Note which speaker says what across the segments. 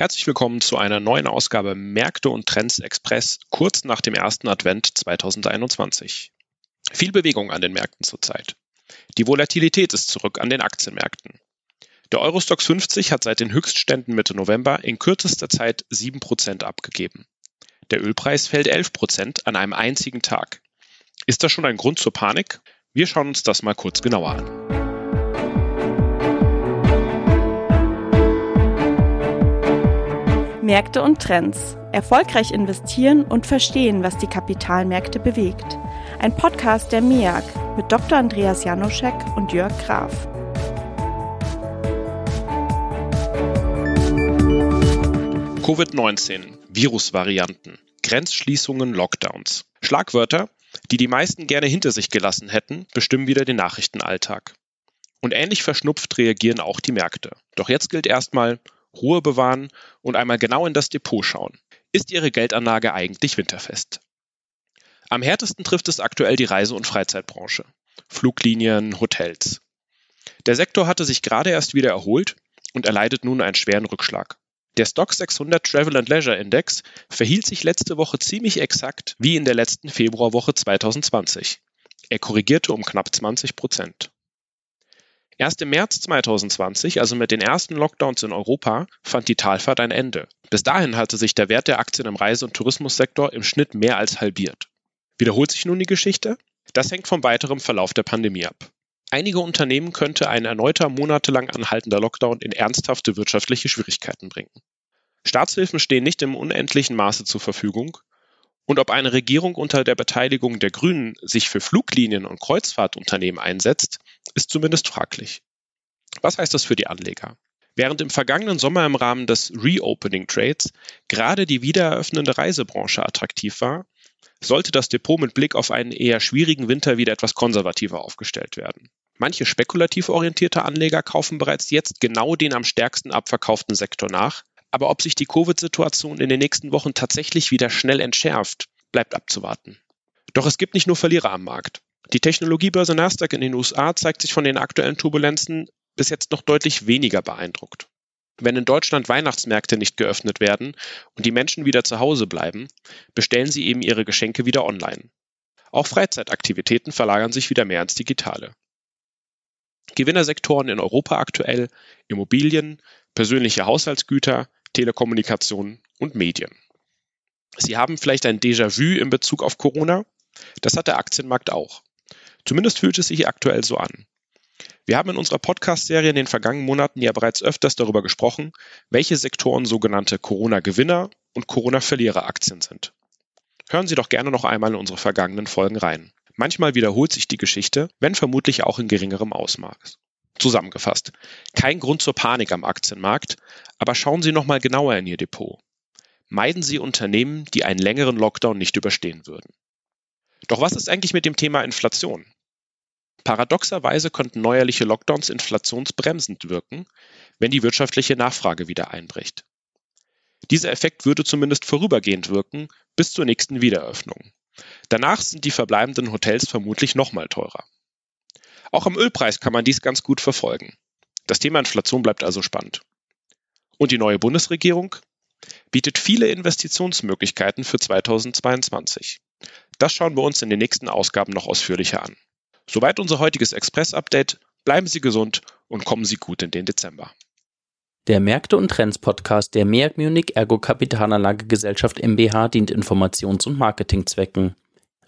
Speaker 1: Herzlich willkommen zu einer neuen Ausgabe Märkte und Trends Express kurz nach dem ersten Advent 2021. Viel Bewegung an den Märkten zurzeit. Die Volatilität ist zurück an den Aktienmärkten. Der Eurostox 50 hat seit den Höchstständen Mitte November in kürzester Zeit 7% abgegeben. Der Ölpreis fällt 11% an einem einzigen Tag. Ist das schon ein Grund zur Panik? Wir schauen uns das mal kurz genauer an.
Speaker 2: Märkte und Trends. Erfolgreich investieren und verstehen, was die Kapitalmärkte bewegt. Ein Podcast der MEAG mit Dr. Andreas Janoschek und Jörg Graf.
Speaker 1: Covid-19, Virusvarianten, Grenzschließungen, Lockdowns. Schlagwörter, die die meisten gerne hinter sich gelassen hätten, bestimmen wieder den Nachrichtenalltag. Und ähnlich verschnupft reagieren auch die Märkte. Doch jetzt gilt erstmal, Ruhe bewahren und einmal genau in das Depot schauen. Ist Ihre Geldanlage eigentlich winterfest? Am härtesten trifft es aktuell die Reise- und Freizeitbranche. Fluglinien, Hotels. Der Sektor hatte sich gerade erst wieder erholt und erleidet nun einen schweren Rückschlag. Der Stock 600 Travel and Leisure Index verhielt sich letzte Woche ziemlich exakt wie in der letzten Februarwoche 2020. Er korrigierte um knapp 20 Prozent. Erst im März 2020, also mit den ersten Lockdowns in Europa, fand die Talfahrt ein Ende. Bis dahin hatte sich der Wert der Aktien im Reise- und Tourismussektor im Schnitt mehr als halbiert. Wiederholt sich nun die Geschichte? Das hängt vom weiteren Verlauf der Pandemie ab. Einige Unternehmen könnte ein erneuter monatelang anhaltender Lockdown in ernsthafte wirtschaftliche Schwierigkeiten bringen. Staatshilfen stehen nicht im unendlichen Maße zur Verfügung und ob eine Regierung unter der Beteiligung der Grünen sich für Fluglinien und Kreuzfahrtunternehmen einsetzt, ist zumindest fraglich. Was heißt das für die Anleger? Während im vergangenen Sommer im Rahmen des Reopening Trades gerade die wiedereröffnende Reisebranche attraktiv war, sollte das Depot mit Blick auf einen eher schwierigen Winter wieder etwas konservativer aufgestellt werden. Manche spekulativ orientierte Anleger kaufen bereits jetzt genau den am stärksten abverkauften Sektor nach, aber ob sich die Covid-Situation in den nächsten Wochen tatsächlich wieder schnell entschärft, bleibt abzuwarten. Doch es gibt nicht nur Verlierer am Markt. Die Technologiebörse Nasdaq in den USA zeigt sich von den aktuellen Turbulenzen bis jetzt noch deutlich weniger beeindruckt. Wenn in Deutschland Weihnachtsmärkte nicht geöffnet werden und die Menschen wieder zu Hause bleiben, bestellen sie eben ihre Geschenke wieder online. Auch Freizeitaktivitäten verlagern sich wieder mehr ins Digitale. Gewinnersektoren in Europa aktuell Immobilien, persönliche Haushaltsgüter, Telekommunikation und Medien. Sie haben vielleicht ein Déjà-vu in Bezug auf Corona? Das hat der Aktienmarkt auch. Zumindest fühlt es sich aktuell so an. Wir haben in unserer Podcast-Serie in den vergangenen Monaten ja bereits öfters darüber gesprochen, welche Sektoren sogenannte Corona-Gewinner und Corona-Verlierer-Aktien sind. Hören Sie doch gerne noch einmal in unsere vergangenen Folgen rein. Manchmal wiederholt sich die Geschichte, wenn vermutlich auch in geringerem Ausmaß. Zusammengefasst, kein Grund zur Panik am Aktienmarkt, aber schauen Sie noch mal genauer in Ihr Depot. Meiden Sie Unternehmen, die einen längeren Lockdown nicht überstehen würden. Doch was ist eigentlich mit dem Thema Inflation? Paradoxerweise könnten neuerliche Lockdowns inflationsbremsend wirken, wenn die wirtschaftliche Nachfrage wieder einbricht. Dieser Effekt würde zumindest vorübergehend wirken bis zur nächsten Wiedereröffnung. Danach sind die verbleibenden Hotels vermutlich nochmal teurer. Auch am Ölpreis kann man dies ganz gut verfolgen. Das Thema Inflation bleibt also spannend. Und die neue Bundesregierung bietet viele Investitionsmöglichkeiten für 2022. Das schauen wir uns in den nächsten Ausgaben noch ausführlicher an. Soweit unser heutiges Express-Update. Bleiben Sie gesund und kommen Sie gut in den Dezember.
Speaker 3: Der Märkte und Trends Podcast der MEAG Munich Ergo Kapitalanlage Gesellschaft MBH dient Informations- und Marketingzwecken.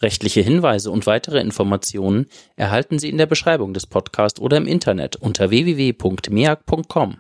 Speaker 3: Rechtliche Hinweise und weitere Informationen erhalten Sie in der Beschreibung des Podcasts oder im Internet unter www.meag.com.